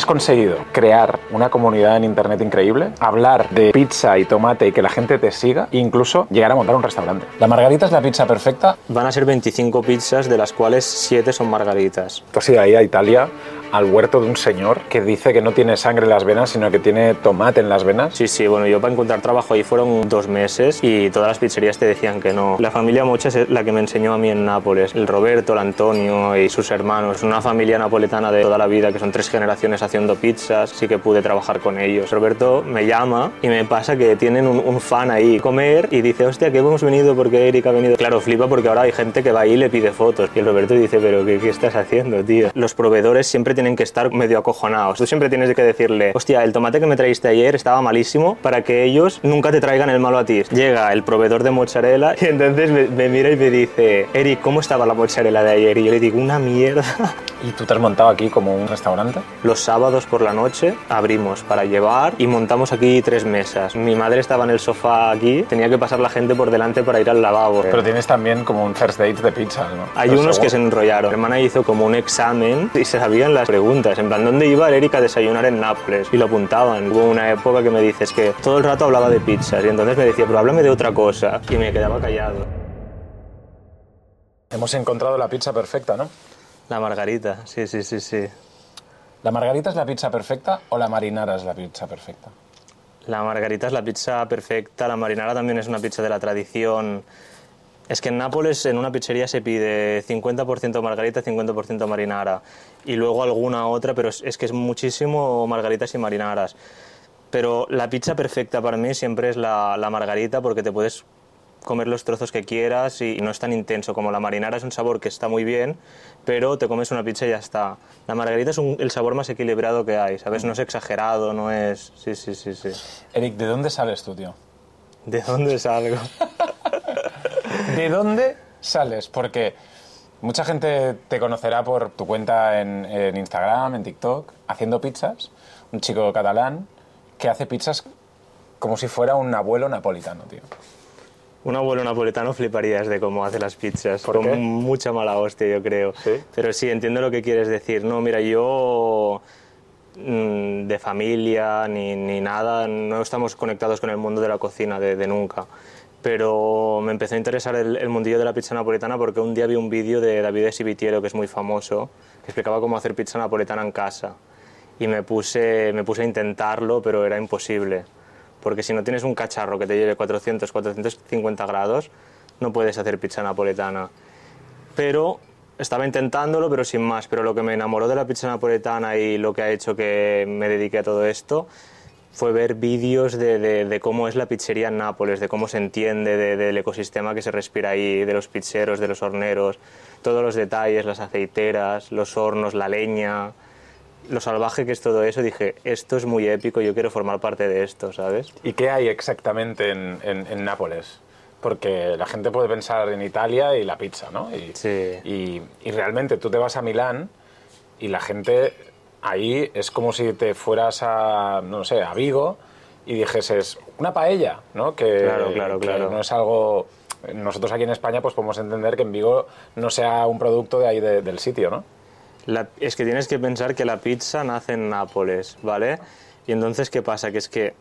has conseguido crear una comunidad en internet increíble, hablar de pizza y tomate y que la gente te siga, e incluso llegar a montar un restaurante. ¿La margarita es la pizza perfecta? Van a ser 25 pizzas, de las cuales 7 son margaritas. Tú has ido ahí a Italia al huerto de un señor que dice que no tiene sangre en las venas, sino que tiene tomate en las venas. Sí, sí, bueno, yo para encontrar trabajo ahí fueron dos meses y todas las pizzerías te decían que no. La familia Mocha es la que me enseñó a mí en Nápoles. El Roberto, el Antonio y sus hermanos. Una familia napoletana de toda la vida, que son tres generaciones haciendo pizzas. Sí que pude trabajar con ellos. Roberto me llama y me pasa que tienen un, fan ahí comer y dice, hostia, que hemos venido porque Eric ha venido. Claro, flipa porque ahora hay gente que va ahí y le pide fotos. Y el Roberto dice, pero ¿qué, qué estás haciendo, tío? Los proveedores siempre tienen que estar medio acojonados. Tú siempre tienes que decirle, hostia, el tomate que me traíste ayer estaba malísimo para que ellos nunca te traigan el malo a ti. Llega el proveedor de mozzarella y entonces me, mira y me dice, Eric, ¿cómo estaba la mozzarella de ayer? Y yo le digo, una mierda. ¿Y tú te has montado aquí como un restaurante? Los sábados por la noche abrimos para llevar y montamos aquí tres mesas. Mi madre estaba en el sofá aquí, tenía que pasar la gente por delante para ir al lavabo. Pero tienes también como un first date de pizza, ¿no? Hay unos que se enrollaron. Mi hermana hizo como un examen y se sabían las preguntas en plan, ¿dónde iba Erika a desayunar en Nápoles? Y lo apuntaban. Hubo una época que me dices que todo el rato hablaba de pizzas y entonces me decía, pero háblame de otra cosa. Y me quedaba callado. Hemos encontrado la pizza perfecta, ¿no? La margarita, sí, sí, sí, sí. ¿La margarita es la pizza perfecta o la marinara es la pizza perfecta? La margarita es la pizza perfecta, la marinara también es una pizza de la tradición es que en Nápoles en una pizzería se pide 50% margarita, 50% marinara y luego alguna otra, pero es, que es muchísimo margaritas y marinaras. Pero la pizza perfecta para mí siempre es la, margarita porque te puedes comer los trozos que quieras y no es tan intenso como la marinara, es un sabor que está muy bien, pero te comes una pizza y ya está. La margarita es el sabor más equilibrado que hay, ¿sabes? No es exagerado, no es... Sí, sí, sí, sí. Eric, ¿de dónde sales tú, tío? ¿De dónde salgo? ¿De dónde sales? Porque mucha gente te conocerá por tu cuenta en, Instagram, en TikTok, haciendo pizzas. Un chico catalán que hace pizzas como si fuera un abuelo napolitano, tío. Un abuelo napolitano fliparías de cómo hace las pizzas. con mucha mala hostia, yo creo. Pero sí, entiendo lo que quieres decir. No, mira, yo mm, de familia ni, ni, nada, no estamos conectados con el mundo de la cocina de, de nunca pero me empezó a interesar el, mundillo de la pizza napoletana porque un día vi un vídeo de David Esibitiero, que es muy famoso, que explicaba cómo hacer pizza napoletana en casa. Y me puse, me puse a intentarlo, pero era imposible. Porque si no tienes un cacharro que te lleve 400, 450 grados, no puedes hacer pizza napoletana. Pero estaba intentándolo, pero sin más. Pero lo que me enamoró de la pizza napoletana y lo que ha hecho que me dedique a todo esto fue ver vídeos de, cómo es la pizzería en Nápoles, de cómo se entiende, del ecosistema que se respira ahí, de los pizzeros, de los horneros, todos los detalles, las aceiteras, los hornos, la leña, lo salvaje que es todo eso. Dije, esto es muy épico, yo quiero formar parte de esto, ¿sabes? ¿Y qué hay exactamente en, Nápoles? Porque la gente puede pensar en Italia y la pizza, ¿no? Y, sí. y, y realmente tú te vas a Milán y la gente ahí es como si te fueras a, no sé, a Vigo y dijeses una paella, ¿no? Que, claro, claro, claro. no es algo... Nosotros aquí en España pues podemos entender que en Vigo no sea un producto de ahí del sitio, ¿no? Es que tienes que pensar que la pizza nace en Nápoles, ¿vale? Y entonces, ¿qué pasa? Que es que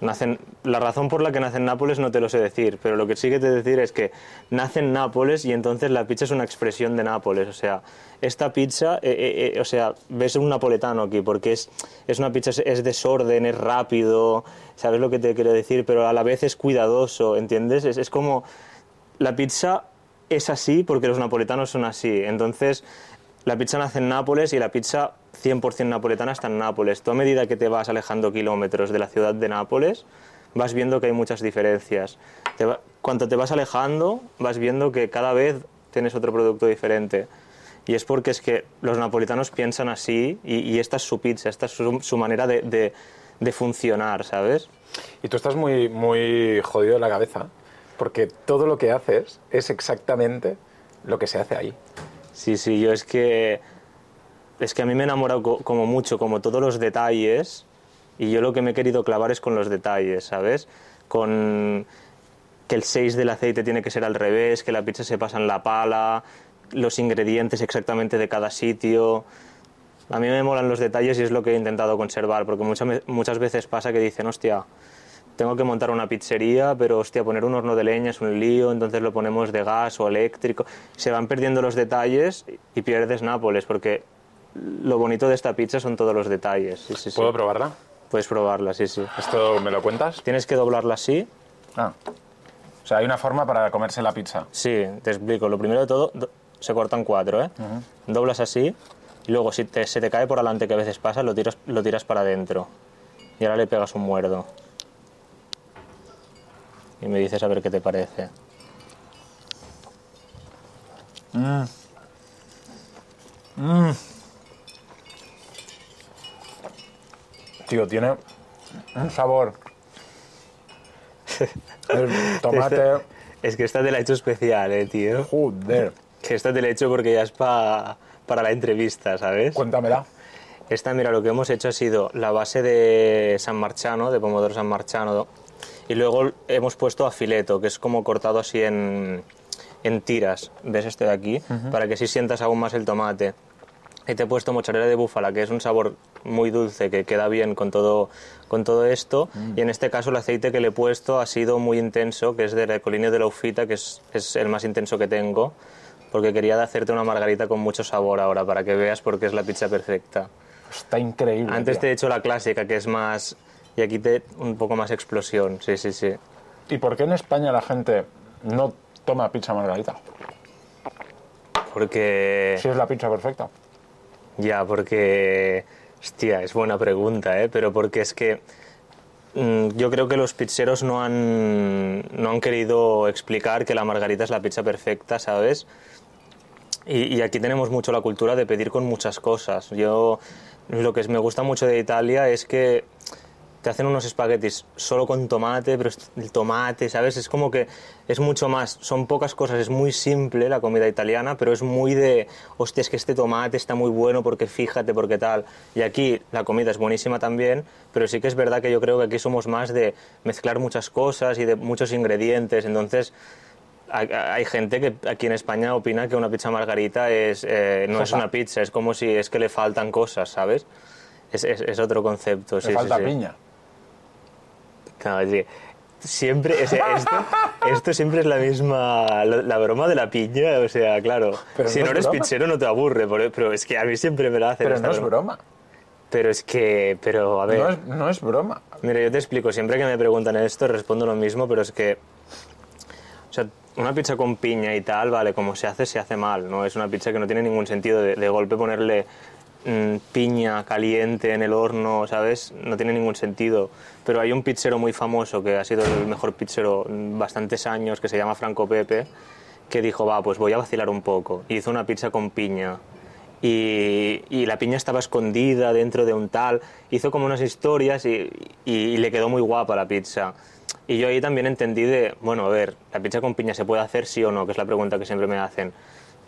Nacen, la razón por la que nace en Nápoles no te lo sé decir, pero lo que sí que te decir es que nace en Nápoles y entonces la pizza es una expresión de Nápoles. O sea, esta pizza, eh, eh, eh, o sea, ves un napoletano aquí porque es, es una pizza, es desorden, es rápido, ¿sabes lo que te quiero decir? Pero a la vez es cuidadoso, ¿entiendes? Es, es como, la pizza es así porque los napoletanos son así. Entonces, la pizza nace en Nápoles y la pizza 100% napoletana está en Nápoles. Tú a medida que te vas alejando kilómetros de la ciudad de Nápoles, vas viendo que hay muchas diferencias. cuando te vas alejando, vas viendo que cada vez tienes otro producto diferente. Y es porque es que los napolitanos piensan así y, esta es su pizza, esta es su, manera de, de, funcionar, ¿sabes? Y tú estás muy, muy jodido de la cabeza porque todo lo que haces es exactamente lo que se hace ahí. Sí, sí, yo es que es que a mí me he enamorado como mucho, como todos los detalles, y yo lo que me he querido clavar es con los detalles, ¿sabes? Con que el 6 del aceite tiene que ser al revés, que la pizza se pasa en la pala, los ingredientes exactamente de cada sitio. A mí me molan los detalles y es lo que he intentado conservar, porque muchas, muchas veces pasa que dicen, hostia, tengo que montar una pizzería, pero hostia, poner un horno de leña es un lío, entonces lo ponemos de gas o eléctrico. Se van perdiendo los detalles y pierdes Nápoles, porque lo bonito de esta pizza son todos los detalles. Sí, sí, sí. ¿Puedo probarla? Puedes probarla, sí, sí. ¿Esto me lo cuentas? Tienes que doblarla así. Ah. O sea, hay una forma para comerse la pizza. Sí, te explico. Lo primero de todo, do- se cortan cuatro, ¿eh? Doblas así y luego si te- se te cae por adelante, que a veces pasa, lo tiras, lo tiras para adentro. Y ahora le pegas un muerdo. Y me dices a ver qué te parece. Tío, tiene un sabor. El tomate. Es que esta te la he hecho especial, ¿eh, tío? Joder. Que esta te la he hecho porque ya es pa- para la entrevista, ¿sabes? Cuéntamela. Esta, mira, lo que hemos hecho ha sido la base de San Marchano, de pomodoro San Marchano, y luego hemos puesto a fileto, que es como cortado así en, en tiras, ¿ves este de aquí? Para que así sientas aún más el tomate. Y te he puesto mozzarella de búfala, que es un sabor muy dulce, que queda bien con todo, con todo esto. Y en este caso el aceite que le he puesto ha sido muy intenso, que es de Recolinio de la Ufita, que es, es el más intenso que tengo, porque quería hacerte una margarita con mucho sabor ahora, para que veas por qué es la pizza perfecta. Está increíble. Antes tío. te he hecho la clásica, que es más... Y aquí te un poco más explosión, sí, sí, sí. ¿Y por qué en España la gente no toma pizza margarita? Porque... Si es la pizza perfecta. Ya, porque... Hostia, es buena pregunta, ¿eh? Pero porque es que... mm, Yo creo que los pizzeros no han, no han querido explicar que la margarita es la pizza perfecta, ¿sabes? Y, y aquí tenemos mucho la cultura de pedir con muchas cosas. Yo lo que me gusta mucho de Italia es que te hacen unos espaguetis solo con tomate, pero el tomate, ¿sabes? Es como que es mucho más, son pocas cosas, es muy simple la comida italiana, pero es muy de, hostia, es que este tomate está muy bueno porque fíjate, porque tal. Y aquí la comida es buenísima también, pero sí que es verdad que yo creo que aquí somos más de mezclar muchas cosas y de muchos ingredientes, entonces... Hay, gente que aquí en España opina que una pizza margarita es, eh, no es una pizza, es como si es que le faltan cosas, ¿sabes? Es, es- es otro concepto. Le sí, sí, falta sí. piña. No, sí. Siempre, o sea, esto, esto siempre es la misma, la, la broma de la piña, o sea, claro, Pero si no no, es eres broma. pizzero no te aburre, pero es que a mí siempre me la hacen Pero no es broma. broma. Pero es que, pero a ver, No es, no es broma. mira, yo te explico, siempre que me preguntan esto respondo lo mismo, pero es que, o sea, una pizza con piña y tal, vale, como se hace, se hace mal, ¿no? Es una pizza que no tiene ningún sentido de, de golpe ponerle mm, piña caliente en el horno, ¿sabes? No tiene ningún sentido. Pero hay un pizzero muy famoso que ha sido el mejor pizzero bastantes años, que se llama Franco Pepe, que dijo, va, pues voy a vacilar un poco. Y hizo una pizza con piña. Y, la piña estaba escondida dentro de un tal. Hizo como unas historias y, y- y le quedó muy guapa la pizza. Y yo ahí también entendí de, bueno, a ver, ¿la pizza con piña se puede hacer sí o no? Que es la pregunta que siempre me hacen.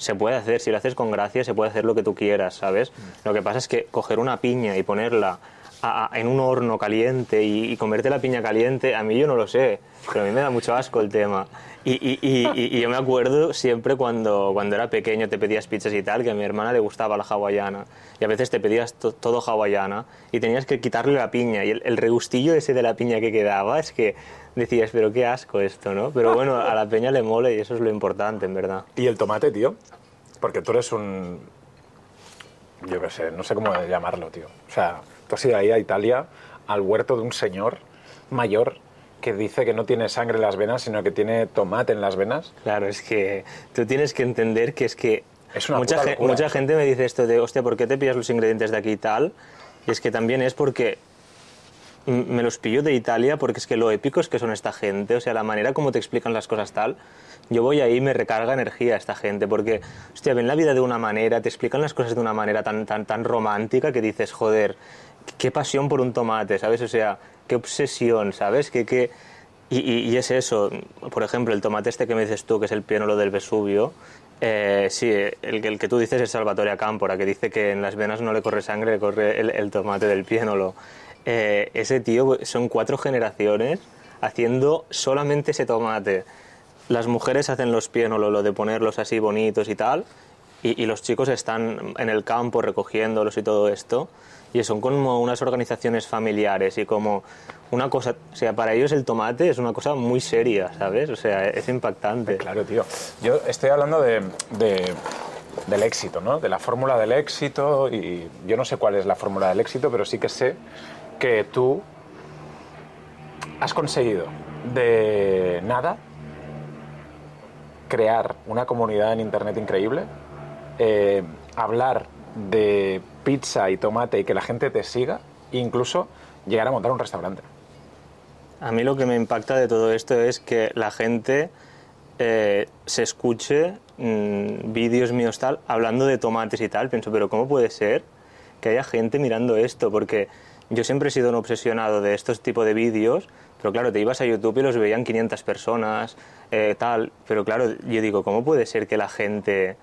Se puede hacer, si lo haces con gracia, se puede hacer lo que tú quieras, ¿sabes? Lo que pasa es que coger una piña y ponerla a- a- en un horno caliente y, y comerte la piña caliente, a mí yo no lo sé, pero a mí me da mucho asco el tema. Y, y- y- yo me acuerdo siempre cuando, cuando era pequeño te pedías pizzas y tal, que a mi hermana le gustaba la hawaiana. Y a veces te pedías to- todo hawaiana y tenías que quitarle la piña. Y el, el regustillo ese de la piña que quedaba es que decías, pero qué asco esto, ¿no? Pero bueno, a la peña le mole y eso es lo importante, en verdad. ¿Y el tomate, tío? Porque tú eres un... Yo qué sé, no sé cómo llamarlo, tío. O sea, tú has ido ahí a Italia, al huerto de un señor mayor que dice que no tiene sangre en las venas, sino que tiene tomate en las venas. Claro, es que tú tienes que entender que es que Es una mucha, puta gen- locura. mucha gente me dice esto de, hostia, ¿por qué te pillas los ingredientes de aquí y tal? Y es que también es porque me los pillo de Italia porque es que lo épico es que son esta gente, o sea, la manera como te explican las cosas tal. Yo voy ahí y me recarga energía esta gente porque, hostia, ven la vida de una manera, te explican las cosas de una manera tan, tan, tan romántica que dices, joder, qué pasión por un tomate, ¿sabes? O sea, qué obsesión, ¿sabes? Que, que... Y, es eso, por ejemplo, el tomate este que me dices tú, que es el piénolo del Vesubio, eh, sí, el que tú dices es Salvatore Acámpora, que dice que en las venas no le corre sangre, le corre el, el tomate del piénolo. Eh, ese tío, son cuatro generaciones haciendo solamente ese tomate. Las mujeres hacen los piénolos, lo de ponerlos así bonitos y tal, y, los chicos están en el campo recogiéndolos y todo esto, y son como unas organizaciones familiares y como una cosa, o sea, para ellos el tomate es una cosa muy seria, ¿sabes? O sea, es impactante. Claro, tío. Yo estoy hablando de, del éxito, ¿no? De la fórmula del éxito y yo no sé cuál es la fórmula del éxito, pero sí que sé que tú has conseguido de nada crear una comunidad en Internet increíble, eh, hablar de pizza y tomate y que la gente te siga, e incluso llegar a montar un restaurante. A mí lo que me impacta de todo esto es que la gente eh, se escuche mm, vídeos míos tal, hablando de tomates y tal. Pienso, pero ¿cómo puede ser que haya gente mirando esto? Porque yo siempre he sido un obsesionado de estos tipos de vídeos, pero claro, te ibas a YouTube y los veían 500 personas, eh, tal. Pero claro, yo digo, ¿cómo puede ser que la gente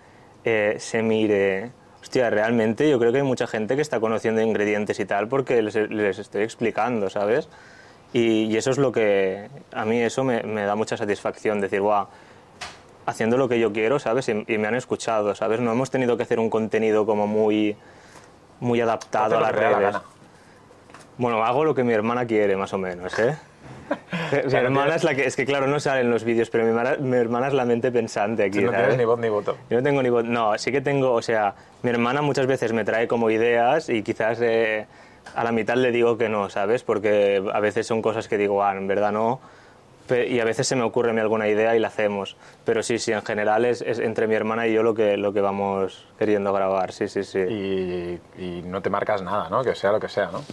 eh, se mire? Hostia, realmente yo creo que hay mucha gente que está conociendo ingredientes y tal porque les, estoy explicando, ¿sabes? Y, eso es lo que a mí eso me, da mucha satisfacción, decir, guau, haciendo lo que yo quiero, ¿sabes? Y, me han escuchado, ¿sabes? No hemos tenido que hacer un contenido como muy, muy adaptado a las redes. Bueno, hago lo que mi hermana quiere, más o menos, ¿eh? mi hermana es la que... Es que, claro, no salen los vídeos, pero mi hermana, es la mente pensante aquí, no tienes ni voz ni voto. Yo no tengo ni voz... No, sí que tengo... O sea, mi hermana muchas veces me trae como ideas y quizás eh, a la mitad le digo que no, ¿sabes? Porque a veces son cosas que digo, ah, en verdad no y a veces se me ocurre mi alguna idea y la hacemos. Pero sí, sí, en general es, entre mi hermana y yo lo que, lo que vamos queriendo grabar, sí, sí, sí. Y, y, no te marcas nada, ¿no? Que sea lo que sea, ¿no?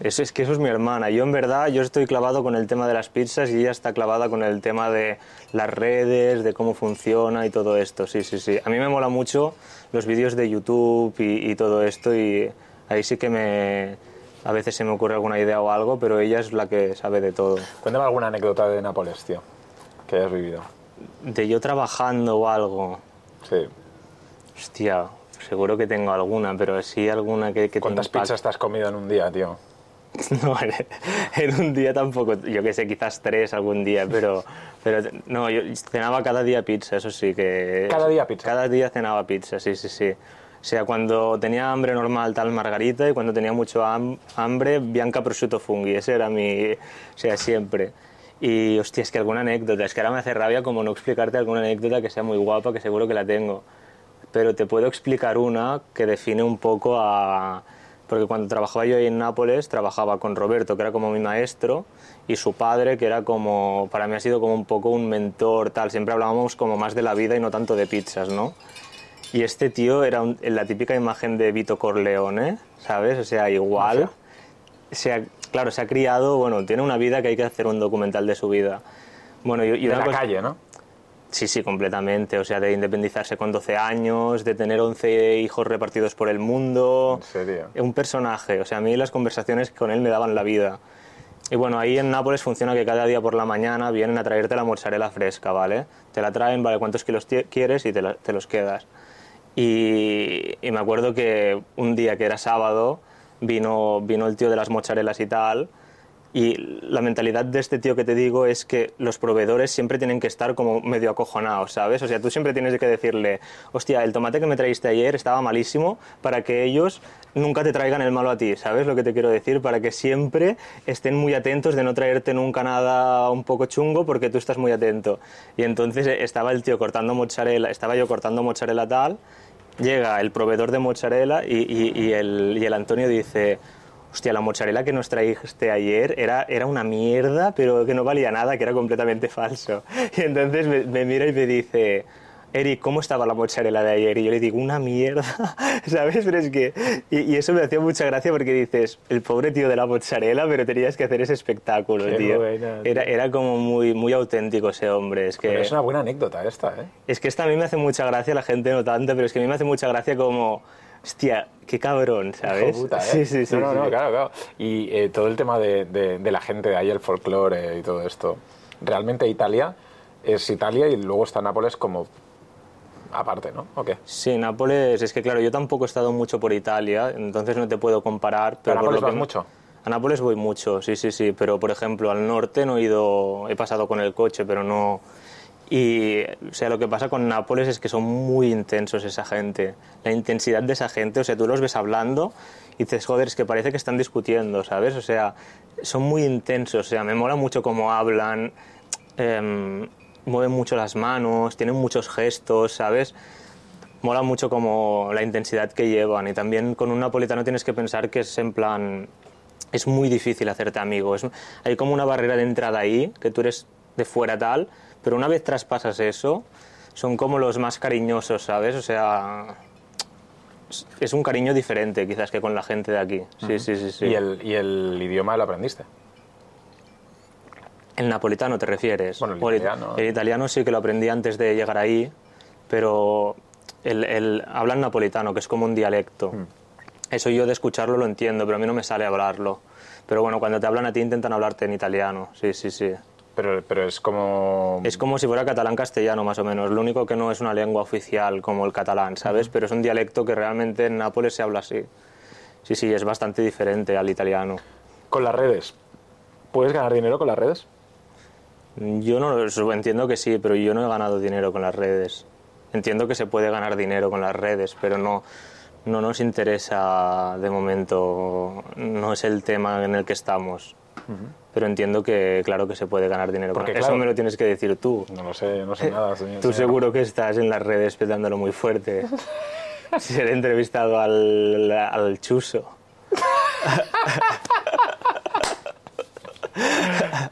Eso es que eso es mi hermana. Yo en verdad, yo estoy clavado con el tema de las pizzas y ella está clavada con el tema de las redes, de cómo funciona y todo esto. Sí, sí, sí. A mí me mola mucho los vídeos de YouTube y, todo esto y ahí sí que me, a veces se me ocurre alguna idea o algo, pero ella es la que sabe de todo. Cuéntame alguna anécdota de Nápoles, tío, que hayas vivido. De yo trabajando o algo. Sí. Hostia, seguro que tengo alguna, pero sí alguna que, que ¿Cuántas pizzas te has comido en un día, tío? No, en un día tampoco, yo que sé, quizás tres algún día, pero, pero no, yo cenaba cada día pizza, eso sí que... ¿Cada día pizza? Cada día cenaba pizza, sí, sí, sí. O sea, cuando tenía hambre normal, tal margarita, y cuando tenía mucho hambre, bianca prosciutto funghi, ese era mi... O sea, siempre. Y, hostia, es que alguna anécdota, es que ahora me hace rabia como no explicarte alguna anécdota que sea muy guapa, que seguro que la tengo. Pero te puedo explicar una que define un poco a porque cuando trabajaba yo ahí en Nápoles, trabajaba con Roberto, que era como mi maestro, y su padre, que era como, para mí ha sido como un poco un mentor, tal, siempre hablábamos como más de la vida y no tanto de pizzas, ¿no? Y este tío era la típica imagen de Vito Corleone, ¿sabes? O sea, igual. Se claro, se ha criado, bueno, tiene una vida que hay que hacer un documental de su vida. Bueno, y, de la calle, ¿no? Sí, sí, completamente. O sea, de independizarse con 12 años, de tener 11 hijos repartidos por el mundo. ¿En serio? Un personaje. O sea, a mí las conversaciones con él me daban la vida. Y bueno, ahí en Nápoles funciona que cada día por la mañana vienen a traerte la mozzarella fresca, ¿vale? Te la traen, vale, cuántos kilos quieres y te, te los quedas. Y, y, me acuerdo que un día que era sábado vino, vino el tío de las mozzarellas y tal y la mentalidad de este tío que te digo es que los proveedores siempre tienen que estar como medio acojonados, ¿sabes? O sea, tú siempre tienes que decirle, hostia, el tomate que me traíste ayer estaba malísimo para que ellos nunca te traigan el malo a ti, ¿sabes lo que te quiero decir? Para que siempre estén muy atentos de no traerte nunca nada un poco chungo porque tú estás muy atento. Y entonces estaba el tío cortando mozzarella, estaba yo cortando mozzarella tal, llega el proveedor de mozzarella y, y, el, y el Antonio dice hostia, la mozzarella que nos trajiste ayer era, era una mierda, pero que no valía nada, que era completamente falso. Y entonces me, mira y me dice, Eric, ¿cómo estaba la mozzarella de ayer? Y yo le digo, una mierda, ¿sabes? Pero es que... Y, eso me hacía mucha gracia porque dices, el pobre tío de la mozzarella, pero tenías que hacer ese espectáculo, tío. Era, era como muy, muy auténtico ese hombre. Es, que, es una buena anécdota esta, ¿eh? Es que esta a mí me hace mucha gracia, la gente no tanto, pero es que a mí me hace mucha gracia como hostia, qué cabrón, ¿sabes? Puta, ¿eh? Sí, sí, sí. No, no, claro, claro. Y eh, todo el tema de, de, la gente de ahí, el folclore y todo esto. Realmente Italia es Italia y luego está Nápoles como aparte, ¿no? ¿O qué? Sí, Nápoles, es que claro, yo tampoco he estado mucho por Italia, entonces no te puedo comparar. Pero ¿A Nápoles vas mucho? A Nápoles voy mucho, sí, sí, sí, pero por ejemplo al norte no he ido, he pasado con el coche, pero no... Y o sea, lo que pasa con Nápoles es que son muy intensos esa gente. La intensidad de esa gente, o sea, tú los ves hablando y dices, joder, es que parece que están discutiendo, ¿sabes? O sea, son muy intensos, o sea, me mola mucho cómo hablan, em, mueven mucho las manos, tienen muchos gestos, ¿sabes? Mola mucho como la intensidad que llevan y también con un napolitano tienes que pensar que es en plan, es muy difícil hacerte amigo, es, hay como una barrera de entrada ahí, que tú eres de fuera tal, pero una vez traspasas eso, son como los más cariñosos, ¿sabes? O sea, es un cariño diferente quizás que con la gente de aquí. Sí, sí, sí, sí. ¿Y el, ¿Y el idioma lo aprendiste? ¿El napolitano te refieres? Bueno, el italiano. El italiano sí que lo aprendí antes de llegar ahí, pero el, el hablan napolitano, que es como un dialecto. Mm. Eso yo de escucharlo lo entiendo, pero a mí no me sale hablarlo. Pero bueno, cuando te hablan a ti intentan hablarte en italiano, sí, sí, sí. Pero, pero es como... Es como si fuera catalán-castellano, más o menos. Lo único que no es una lengua oficial como el catalán, ¿sabes? Pero es un dialecto que realmente en Nápoles se habla así. Sí, sí, es bastante diferente al italiano. Con las redes. ¿Puedes ganar dinero con las redes? Yo no lo- entiendo que sí, pero yo no he ganado dinero con las redes. Entiendo que se puede ganar dinero con las redes, pero no, no nos interesa de momento, no es el tema en el que estamos. Pero entiendo que claro que se puede ganar dinero. con Porque, Eso claro- me lo tienes que decir tú. No lo sé, no sé nada. señor- Tú señor. seguro que estás en las redes petándolo muy fuerte. Ser entrevistado al, al chuso.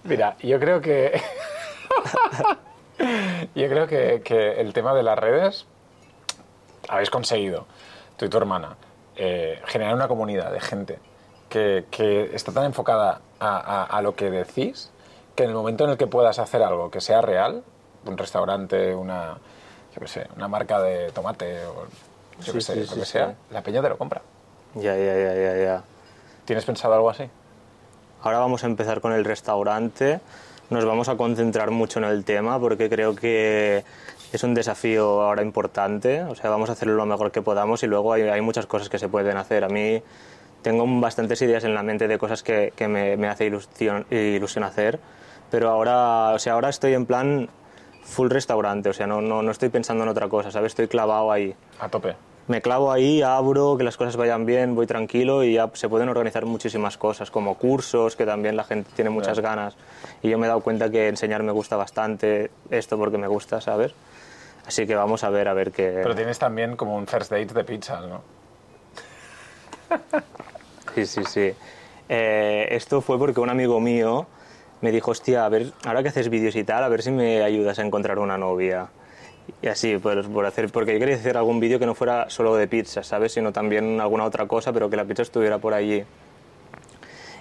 Mira, yo creo que... yo creo que, que el tema de las redes habéis conseguido, tú y tu hermana, eh, generar una comunidad de gente que, que está tan enfocada a, a- a lo que decís que en el momento en el que puedas hacer algo que sea real, un restaurante, una, yo qué sé, una marca de tomate o yo qué Sí, sé, sí, lo sí, que sea, la peña te lo compra. Ya, ya, ya, ya, ya. ¿Tienes pensado algo así? Ahora vamos a empezar con el restaurante. Nos vamos a concentrar mucho en el tema porque creo que es un desafío ahora importante. O sea, vamos a hacerlo lo mejor que podamos y luego hay, hay muchas cosas que se pueden hacer. A mí tengo bastantes ideas en la mente de cosas que, que me, me hace ilusión, ilusión hacer, pero ahora, o sea, ahora estoy en plan full restaurante. O sea, no, no, no estoy pensando en otra cosa, ¿sabes? Estoy clavado ahí A tope. me clavo ahí, abro, que las cosas vayan bien, voy tranquilo y ya se pueden organizar muchísimas cosas, como cursos, que también la gente tiene muchas ganas. Y yo me he dado cuenta que enseñar me gusta bastante esto porque me gusta, ¿sabes? Así que vamos a ver, a ver qué... Pero tienes también como un first date de pizza, ¿no? Sí, sí, sí. Eh, esto fue porque un amigo mío me dijo, hostia, a ver, ahora que haces vídeos y tal, a ver si me ayudas a encontrar una novia. Y así, pues, por hacer, porque yo quería hacer algún vídeo que no fuera solo de pizza, ¿sabes? Sino también alguna otra cosa, pero que la pizza estuviera por allí.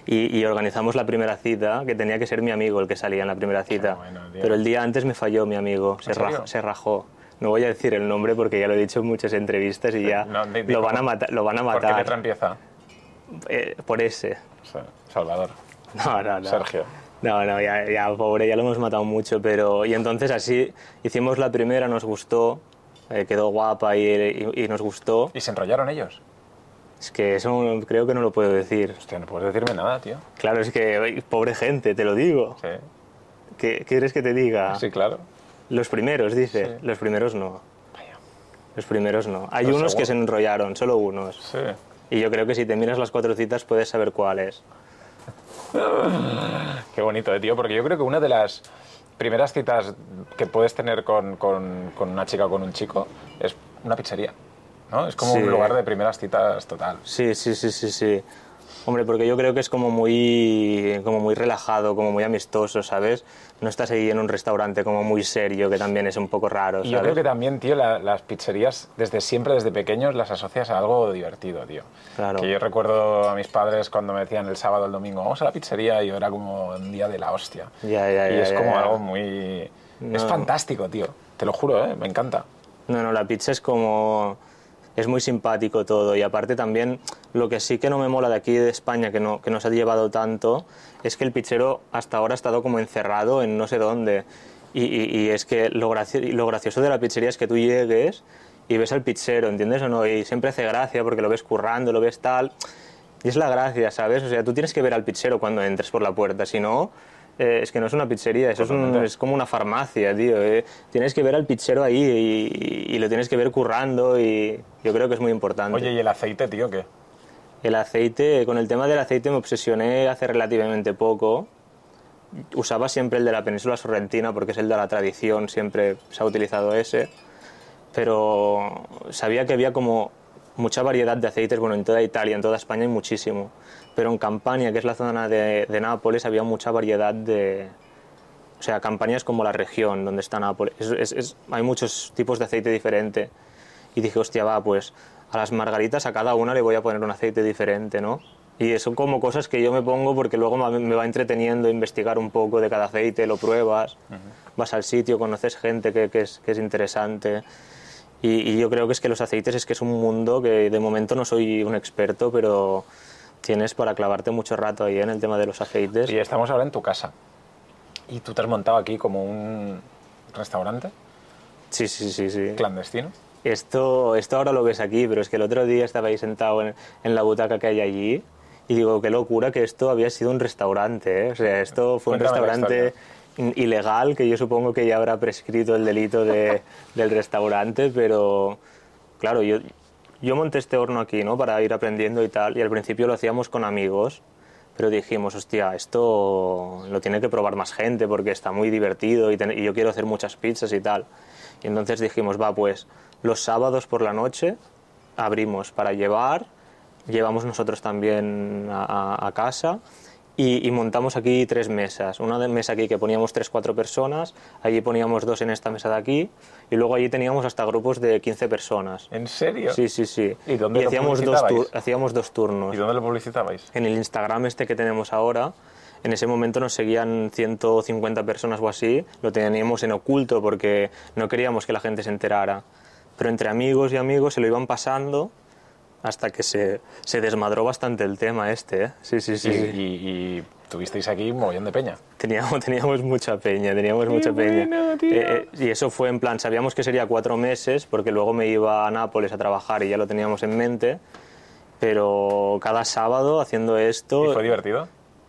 Y, y organizamos la primera cita, que tenía que ser mi amigo el que salía en la primera cita. bueno, pero el día antes me falló mi amigo, se, rajó, se rajó. No voy a decir el nombre porque ya lo he dicho en muchas entrevistas y ya No, di- di lo, van a matar, lo van a ¿Por qué matar. letra empieza? Eh, por ese. Sa- Salvador. No, no, no. Sergio. No, no, ya, ya, pobre, ya lo hemos matado mucho, pero... Y entonces así hicimos la primera, nos gustó, eh, quedó guapa y, y- y nos gustó. ¿Y se enrollaron ellos? Es que eso creo que no lo puedo decir. Hostia, no puedes decirme nada, tío. Claro, es que, pobre gente, te lo digo. Sí, ¿Qué, qué quieres que te diga? sí claro. Los primeros, dice. Sí. Los primeros no. Vaya. Los primeros no. Hay Los unos que se enrollaron, solo unos. Sí. Y yo creo que si te miras las cuatro citas puedes saber cuáles. Qué bonito, eh, tío, porque yo creo que una de las primeras citas que puedes tener con, con- con una chica o con un chico es una pizzería, ¿no? Es como Sí. un lugar de primeras citas total. Sí, sí, sí, sí, sí. Hombre, porque yo creo que es como muy, como muy relajado, como muy amistoso, ¿sabes? No estás ahí en un restaurante como muy serio, que también es un poco raro, Y ¿sabes? yo creo que también, tío, la- las pizzerías, desde siempre, desde pequeños, las asocias a algo divertido, tío. Claro. Que yo recuerdo a mis padres cuando me decían el sábado o el domingo, vamos a la pizzería, y yo era como un día de la hostia. Ya, ya, y ya, es como algo muy... Es No. fantástico, tío. Te lo juro, ¿eh? Me encanta. No, no, la pizza es como... Es muy simpático todo y aparte también lo que sí que no me mola de aquí de España, que no, que no se ha llevado tanto, es que el pizzero hasta ahora ha estado como encerrado en no sé dónde. Y, y- es que lo, lo gracioso de la pizzería es que tú llegues y ves al pizzero, ¿entiendes o no? Y siempre hace gracia porque lo ves currando, lo ves tal. Y es la gracia, ¿sabes? O sea, tú tienes que ver al pizzero cuando entres por la puerta, si no, eh, es que no es una pizzería, eso es, un- es como una farmacia, tío. eh. Tienes que ver al pizzero ahí y, y lo tienes que ver currando y yo creo que es muy importante. Oye, ¿y el aceite, tío, qué? El aceite, con el tema del aceite me obsesioné hace relativamente poco. Usaba siempre el de la península sorrentina porque es el de la tradición, siempre se ha utilizado ese. Pero sabía que había como mucha variedad de aceites, bueno, en toda Italia, en toda España hay muchísimo. Pero en Campania, que es la zona de, de Nápoles, había mucha variedad de... O sea, Campania es como la región donde está Nápoles. Es- es- es- hay muchos tipos de aceite diferente. Y dije, hostia, va, pues a las margaritas a cada una le voy a poner un aceite diferente, ¿no? Y son como cosas que yo me pongo porque luego me va entreteniendo investigar un poco de cada aceite, lo pruebas, vas al sitio, conoces gente que, que es, que es interesante. Y, y yo creo que es que los aceites es que es un mundo que de momento no soy un experto, pero tienes para clavarte mucho rato ahí en el tema de los aceites. Y estamos ahora en tu casa. ¿Y tú te has montado aquí como un restaurante Sí, sí, sí, sí. clandestino? Esto, esto ahora lo ves aquí, pero es que el otro día estaba ahí sentado en, en la butaca que hay allí y digo, qué locura que esto había sido un restaurante. ¿eh? O sea, esto fue un Cuéntame la restaurante ilegal, que yo supongo que ya habrá prescrito el delito de- del restaurante, pero claro, yo, yo monté este horno aquí, ¿no? Para ir aprendiendo y tal, y al principio lo hacíamos con amigos, pero dijimos, hostia, esto lo tiene que probar más gente porque está muy divertido y, yo quiero hacer muchas pizzas y tal. Y entonces dijimos, va, pues los sábados por la noche abrimos para llevar, llevamos nosotros también a casa y, y montamos aquí tres mesas. Una de mesa aquí que poníamos tres, cuatro personas, allí poníamos dos en esta mesa de aquí y luego allí teníamos hasta grupos de 15 personas. ¿En serio? Sí, sí, sí. ¿Y dónde lo hacíamos dos, hacíamos dos turnos. ¿Y dónde lo publicitabais? En el Instagram este que tenemos ahora, en ese momento nos seguían 150 personas o así, lo teníamos en oculto porque no queríamos que la gente se enterara. Pero entre amigos y amigos se lo iban pasando hasta que se, se desmadró bastante el tema este. ¿eh? Sí, sí, sí. y, sí. y- y tuvisteis aquí un mogollón de peña. Teníamos, teníamos mucha peña, teníamos mucha peña. Eh, eh, y eso fue en plan, sabíamos que sería cuatro meses, porque luego me iba a Nápoles a trabajar y ya lo teníamos en mente, pero cada sábado haciendo esto... ¿Y fue divertido?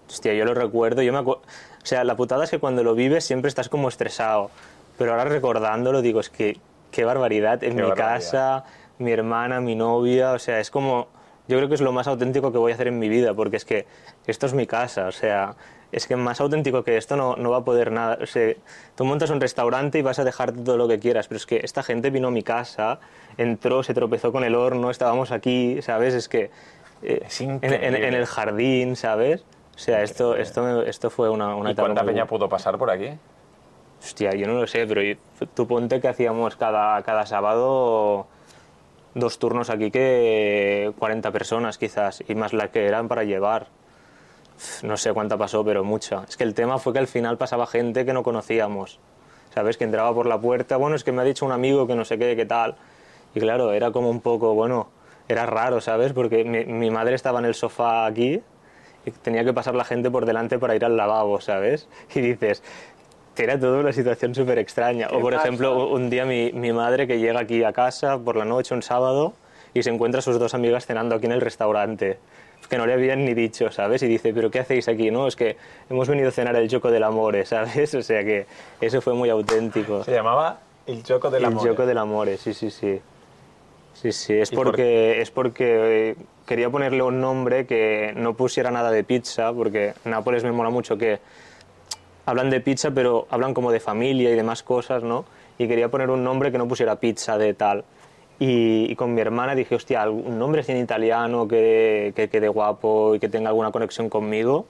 Hostia, yo lo recuerdo, yo me acu- O sea, la putada es que cuando lo vives siempre estás como estresado, pero ahora recordándolo digo, es que qué barbaridad, en Qué mi barbaridad. casa, mi hermana, mi novia, o sea, es como... Yo creo que es lo más auténtico que voy a hacer en mi vida, porque es que esto es mi casa, o sea, es que más auténtico que esto no, no va a poder nada. O sea, tú montas un restaurante y vas a dejarte todo lo que quieras, pero es que esta gente vino a mi casa, entró, se tropezó con el horno, estábamos aquí, ¿sabes? Es que... eh, Es en, en- en el jardín, ¿sabes? O sea, esto, esto, esto fue una, una ¿Y etapa cuánta peña pudo pasar por aquí? Hostia, yo no lo sé, pero yo- tú ponte que hacíamos cada, cada sábado dos turnos aquí que 40 personas quizás, y más la que eran para llevar. No sé cuánta pasó, pero mucha. Es que el tema fue que al final pasaba gente que no conocíamos. ¿Sabes? Que entraba por la puerta, bueno, es que me ha dicho un amigo que no sé qué, qué tal. Y claro, era como un poco, bueno, era raro, ¿sabes? Porque mi, mi madre estaba en el sofá aquí y tenía que pasar la gente por delante para ir al lavabo, ¿sabes? Y dices, era toda una situación súper extraña. O por pasa? ejemplo, un día mi, mi madre que llega aquí a casa por la noche, un sábado, y se encuentra a sus dos amigas cenando aquí en el restaurante. Que no le habían ni dicho, ¿sabes? Y dice, ¿pero qué hacéis aquí? No, es que hemos venido a cenar el Choco del Amore, ¿sabes? O sea que eso fue muy auténtico. Se llamaba El Choco del el Amor. Choco del Amore, sí, sí, sí. Sí, sí, es ¿Y por porque, es porque eh, quería ponerle un nombre que no pusiera nada de pizza, porque Nápoles me mola mucho que hablan de pizza, pero hablan como de familia y demás cosas, ¿no? Y quería poner un nombre que no pusiera pizza de tal. Y, y con mi hermana dije, hostia, un nombre así en italiano que, que quede guapo y que tenga alguna conexión conmigo.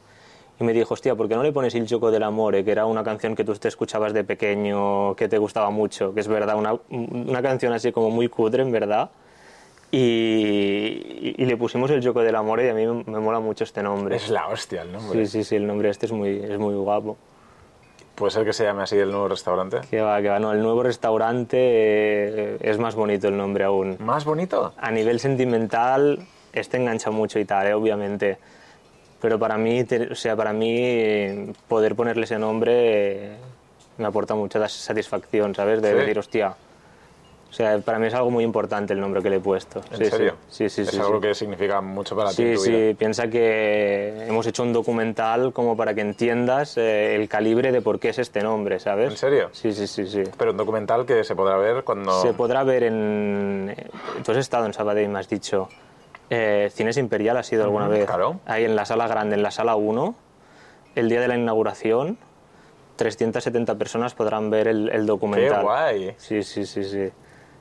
Y me dijo, hostia, ¿por qué no le pones Il Gioco del Amore? Que era una canción que tú te escuchabas de pequeño, que te gustaba mucho, que es verdad, una, una canción así como muy cutre, en verdad. Y, y le pusimos El Gioco del Amore y a mí me, me mola mucho este nombre. Es la hostia el nombre. Sí, sí, sí, el nombre este es muy, es muy guapo. ¿Puede ser que se llame así el nuevo restaurante? Que va, que va, no, el nuevo restaurante eh, es más bonito el nombre aún. ¿Más bonito? A nivel sentimental, este engancha mucho y tal, eh, obviamente. Pero para mí, te- o sea, para mí poder ponerle ese nombre eh, me aporta mucha satisfacción, ¿sabes? De Sí. decir, hostia, O sea, para mí es algo muy importante el nombre que le he puesto. ¿En sí, serio? Sí, sí, sí. Es sí, algo sí. que significa mucho para ti Sí, tu sí, vida. piensa que hemos hecho un documental como para que entiendas eh, el calibre de por qué es este nombre, ¿sabes? ¿En serio? Sí, sí, sí, sí. Pero un documental que se podrá ver cuando... Se podrá ver en... eh, Tú has estado en Sabadell, me has dicho. Eh, Cines Imperial has ido alguna Ujú, vez. claro. Ahí en la sala grande, en la sala 1, el día de la inauguración, 370 personas podrán ver el, el ¡Qué documental. guay! Sí, sí, sí, sí.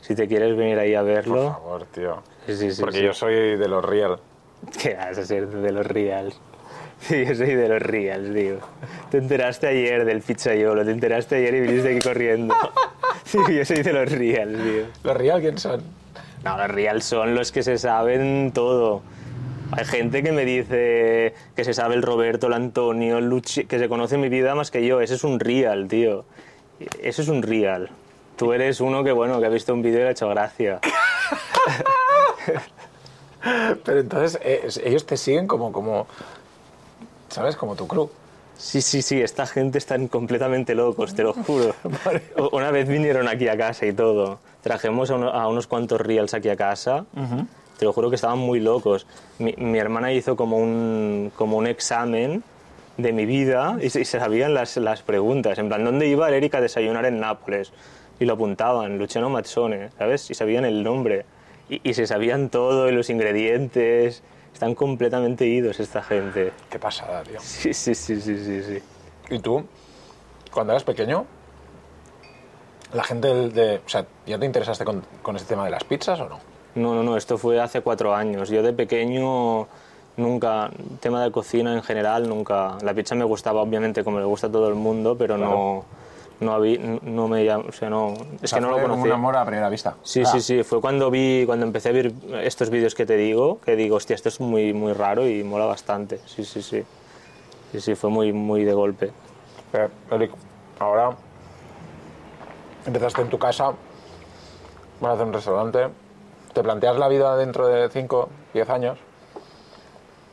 Si te quieres venir ahí a Por verlo... favor, tío. Sí, sí, sí, Porque yo soy de los real. ¿Qué vas a ser de los reals? Sí, yo soy de los reals, tío. Te enteraste ayer del pizzaiolo, te enteraste ayer y viniste aquí corriendo. Sí, yo soy de los reals, tío. ¿Los real quién son? No, los reals son los que se saben todo. Hay gente que me dice que se sabe el Roberto, el Antonio, el Luchi, que se conoce mi vida más que yo. Ese es un real, tío. Ese es un real. Tú eres uno que, bueno, que ha visto un vídeo y le ha hecho gracia. Pero entonces eh, ellos te siguen como, como, ¿sabes? Como tu crew. Sí, sí, sí, esta gente están completamente locos, te lo juro. Una vez vinieron aquí a casa y todo. Trajimos a, uno- a unos cuantos reals aquí a casa. Te lo juro que estaban muy locos. Mi, mi hermana hizo como un, como un examen de mi vida y se, y se sabían las, las preguntas. En plan, ¿dónde iba Erika a desayunar en Nápoles? Y lo apuntaban, Luciano Mazzone, ¿sabes? Y sabían el nombre. Y, y se sabían todo, y los ingredientes. Están completamente idos esta gente. Qué pasada, tío. Sí, sí, sí, sí, sí, sí. ¿Y tú, cuando eras pequeño, la gente del- de... O sea, ¿ya te interesaste con, con este tema de las pizzas o no? No, no, no, esto fue hace cuatro años. Yo de pequeño nunca, tema de cocina en general, nunca. La pizza me gustaba, obviamente, como le gusta a todo el mundo, pero no, no, había, no me o sea, no, es O sea, que no lo como un amor a primera vista. Sí, Ah, sí, sí, fue cuando vi, cuando empecé a ver estos vídeos que te digo, que digo, hostia, esto es muy, muy raro y mola bastante. Sí, sí, sí. Sí, sí, fue muy, muy de golpe. Eh, Eric, ahora empezaste en tu casa, vas a hacer un restaurante, ¿te planteas la vida dentro de 5, 10 años?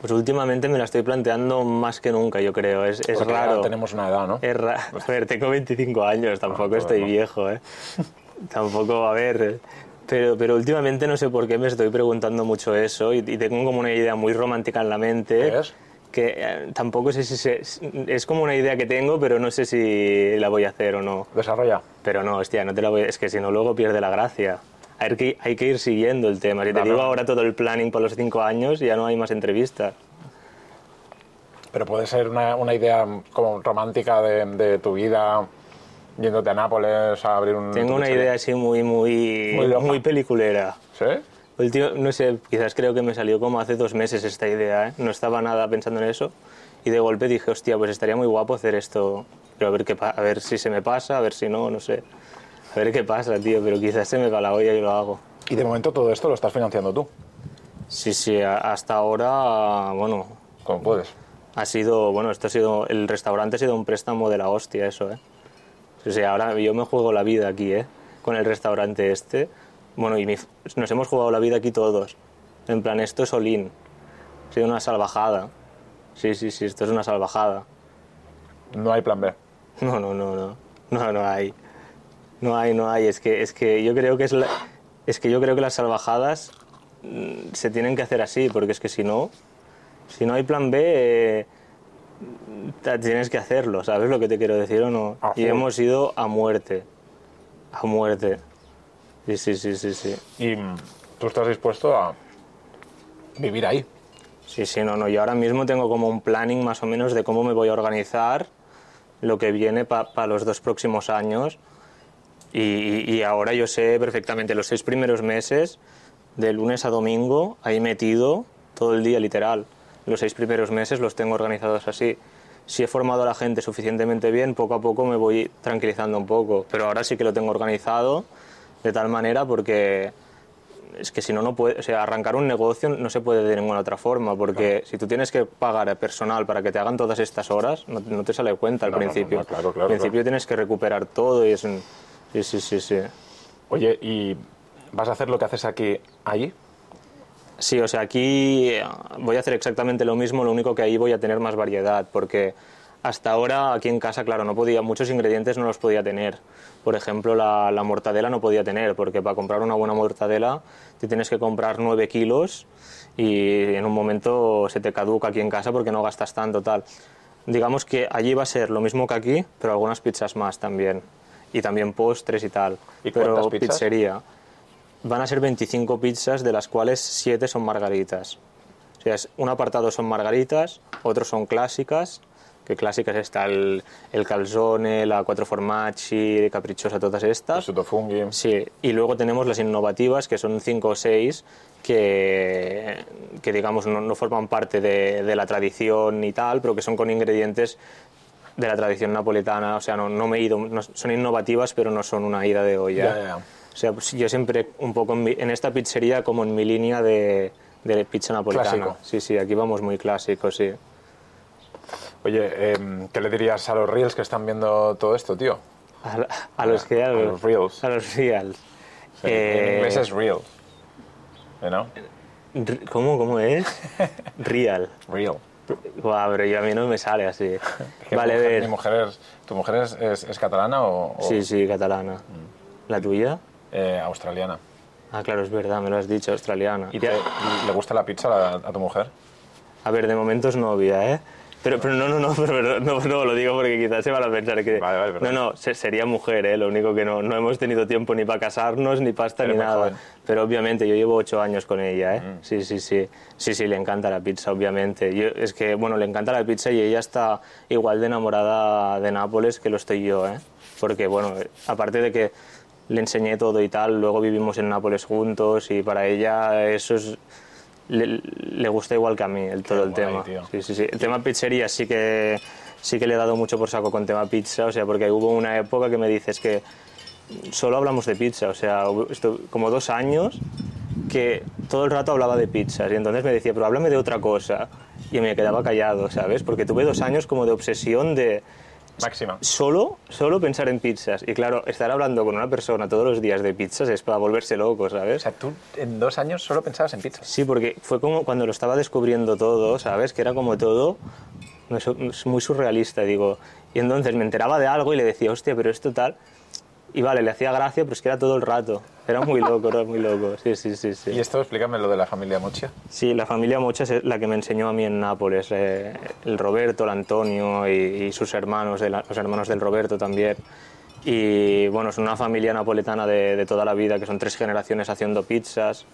Pues últimamente me la estoy planteando más que nunca, yo creo. Es, es raro. tenemos una edad, ¿no? Es ra- A ver, tengo 25 años, tampoco joder, estoy no. viejo, ¿eh? tampoco, a ver. Pero, pero últimamente no sé por qué me estoy preguntando mucho eso y, y tengo como una idea muy romántica en la mente. ¿Qué es? Que eh, tampoco sé si se- es como una idea que tengo, pero no sé si la voy a hacer o no. Desarrolla. Pero no, hostia, no te la voy a... Es que si no, luego pierde la gracia. Hay que, hay que ir siguiendo el tema. Si te Claro. digo ahora todo el planning para los cinco años, ya no hay más entrevistas. Pero puede ser una, una idea como romántica de, de tu vida, yéndote a Nápoles a abrir un... Tengo una idea así muy, muy, Muy muy peliculera. ¿Sí? Último, no sé, quizás creo que me salió como hace dos meses esta idea, ¿eh? No estaba nada pensando en eso. Y de golpe dije, hostia, pues estaría muy guapo hacer esto. Pero a ver, qué a ver si se me pasa, a ver si no, no sé. A ver qué pasa, tío, pero quizás se me va la olla y lo hago. Y de momento todo esto lo estás financiando tú, Sí, sí, hasta ahora, bueno, como puedes. ha sido, bueno, esto ha sido, el restaurante ha sido un préstamo de la hostia, eso, ¿eh? O sea, ahora yo me juego la vida aquí, ¿eh? Con el restaurante este. Bueno, y mi- nos hemos jugado la vida aquí todos. En plan, esto es Olin. Ha sido una salvajada. Sí, sí, sí, esto es una salvajada. No hay plan B. No, no, no, no. No, no hay. No hay, no hay. Es que, es que yo creo que es la- es que yo creo que las salvajadas mm, se tienen que hacer así, porque es que si no, si no hay plan B, eh, tienes que hacerlo, ¿sabes lo que te quiero decir o no? A Y hemos ido a muerte. A muerte. Sí, sí, sí, sí, sí. Y mm, tú estás dispuesto a vivir ahí. Sí, sí, no, no. Yo ahora mismo tengo como un planning más o menos de cómo me voy a organizar lo que viene para los dos próximos años. Y, y- ahora yo sé perfectamente los seis primeros meses, de lunes a domingo, ahí metido todo el día, literal. Los seis primeros meses los tengo organizados así. Si he formado a la gente suficientemente bien, poco a poco me voy tranquilizando un poco. Pero ahora sí que lo tengo organizado de tal manera porque es que si no, no puede, o sea, arrancar un negocio no se puede de ninguna otra forma, porque si tú tienes que pagar a personal para que te hagan todas estas horas, no, no te sale cuenta al No, principio. no, claro, claro, al principio claro. tienes que recuperar todo y es un... Sí, sí, sí, sí. Oye, ¿y vas a hacer lo que haces aquí, allí? Sí, o sea, aquí eh, voy a hacer exactamente lo mismo, lo único que ahí voy a tener más variedad, porque hasta ahora aquí en casa, claro, no podía, muchos ingredientes no los podía tener. Por ejemplo, la, la mortadela no podía tener, porque para comprar una buena mortadela te tienes que comprar 9 kilos y en un momento se te caduca aquí en casa porque no gastas tanto, tal. Digamos que allí va a ser lo mismo que aquí, pero algunas pizzas más también. Y también postres y tal. ¿Y pero pizzas? pizzería. Van a ser 25 pizzas, de las cuales 7 son margaritas. O sea, es- un apartado son margaritas, otros son clásicas, que clásicas está el, el calzone, la cuatro formaggi, caprichosa, todas estas. Prosciutto funghi. Sí, y luego tenemos las innovativas, que son cinco o seis, que, que digamos no, no forman parte de, de la tradición y tal, pero que son con ingredientes de la tradición napoletana. O sea, no, no me he ido, no- son innovativas, pero no son una ida de olla. Ya, ya. O sea, pues yo siempre un poco en, mi- en esta pizzería como en mi línea de, de pizza napolitana. Clásico. Sí, sí, aquí vamos muy clásicos, sí. Oye, em, ¿qué le dirías a los reels que están viendo todo esto, tío? A, a los que a los reels. A los reals. en Eh, inglés es real. ¿Eh, ¿No? ¿Cómo, cómo es? Real. Real. Guau, pero yo a mí no me sale así. ¿Qué Vale, mujer- ver. ¿Mi mujer es, ¿Tu mujer es, es- es catalana o, o, Sí, sí, catalana. ¿La tuya? eh, australiana? Ah, claro, es verdad, me lo has dicho, australiana. ¿Y te- le gusta la pizza a, a tu mujer? A ver, de momento es novia, ¿eh? Pero, pero no, no, no, pero, pero no, no, lo digo porque quizás se van a pensar que... Vale, vale, no, no, se- sería mujer, ¿eh? Lo único que no, no hemos tenido tiempo ni para casarnos, ni pasta, Eres ni nada. joven. Pero obviamente yo llevo ocho años con ella, ¿eh? Mm. Sí, sí, sí. Sí, sí, le encanta la pizza, obviamente. Yo, es que, bueno, le encanta la pizza y ella está igual de enamorada de Nápoles que lo estoy yo, ¿eh? Porque, bueno, aparte de que le enseñé todo y tal, luego vivimos en Nápoles juntos y para ella eso es... Le, le gusta igual que a mí el, todo el guay, tema. tío. Sí, sí, sí. El tema pizzería sí que, sí que le he dado mucho por saco con tema pizza, o sea, porque hubo una época que me dices que solo hablamos de pizza, o sea, esto- como dos años que todo el rato hablaba de pizzas y entonces me decía, pero háblame de otra cosa. Y me quedaba callado, ¿sabes? Porque tuve dos años como de obsesión de Máxima. solo, solo pensar en pizzas. Y claro, estar hablando con una persona todos los días de pizzas es para volverse loco, O ¿sabes? sea, tú en dos años solo pensabas en pizzas. Sí, porque fue como cuando lo estaba descubriendo todo, ¿sabes? Que era como todo es muy surrealista, digo. Y entonces me enteraba de algo y le decía, hostia, pero esto tal. Y vale, le hacía gracia, pero es que era todo el rato. Era muy loco, era muy loco. Sí, sí, sí. sí. Y esto, explícame lo de la familia Mocha. Sí, la familia Mocha es la que me enseñó a mí en Nápoles. eh, el Roberto, el Antonio y, y sus hermanos, los hermanos del Roberto también. Y bueno, es una familia napoletana de, de toda la vida, que son tres generaciones haciendo pizzas.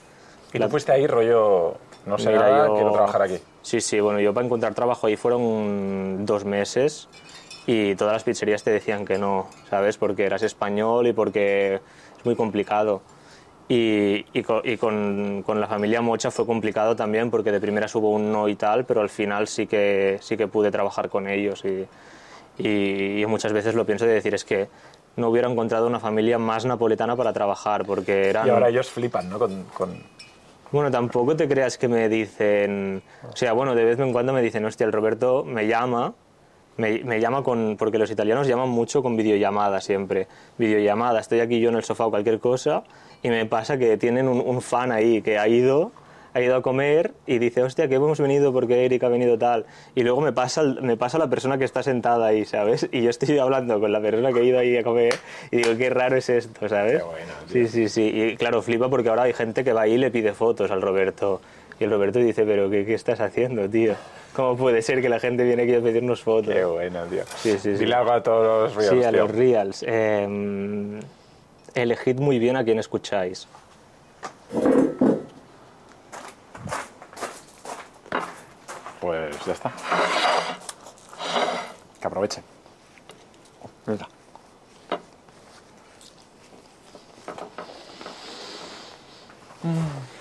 Y La- tú fuiste ahí rollo, no sé Mira, nada, yo- quiero trabajar aquí. Sí, sí, bueno, yo para encontrar trabajo ahí fueron dos meses y todas las pizzerías te decían que no, ¿sabes? Porque eras español y porque es muy complicado. Y, y co- y con, con la familia Mocha fue complicado también porque de primeras hubo un no y tal, pero al final sí que, sí que pude trabajar con ellos y, y, y muchas veces lo pienso de decir es que no hubiera encontrado una familia más napoletana para trabajar porque eran... Y ahora ellos flipan, ¿no? Con, con- Bueno, tampoco te creas que me dicen. O sea, bueno, de vez en cuando me dicen, hostia, el Roberto me llama. Me, me llama con. Porque los italianos llaman mucho con videollamada siempre. Videollamada, estoy aquí yo en el sofá o cualquier cosa. Y me pasa que tienen un, un fan ahí que ha ido. Ha ido a comer y dice, hostia, que hemos venido porque Eric ha venido tal. Y luego me pasa, me pasa la persona que está sentada ahí, ¿sabes? Y yo estoy hablando con la persona que ha ido ahí a comer y digo, qué raro es esto, ¿sabes? Qué bueno. Sí, sí, sí. Y claro, flipa porque ahora hay gente que va ahí y le pide fotos al Roberto. Y el Roberto dice, pero ¿qué, qué estás haciendo, tío? ¿Cómo puede ser que la gente viene aquí a pedirnos fotos? Qué bueno, tío. Sí, sí, sí. Dile algo a todos los reels, sí, a tío. los reals. Eh, elegid muy bien a quién escucháis. Pues ya está. Que aprovechen. Mira. Mm.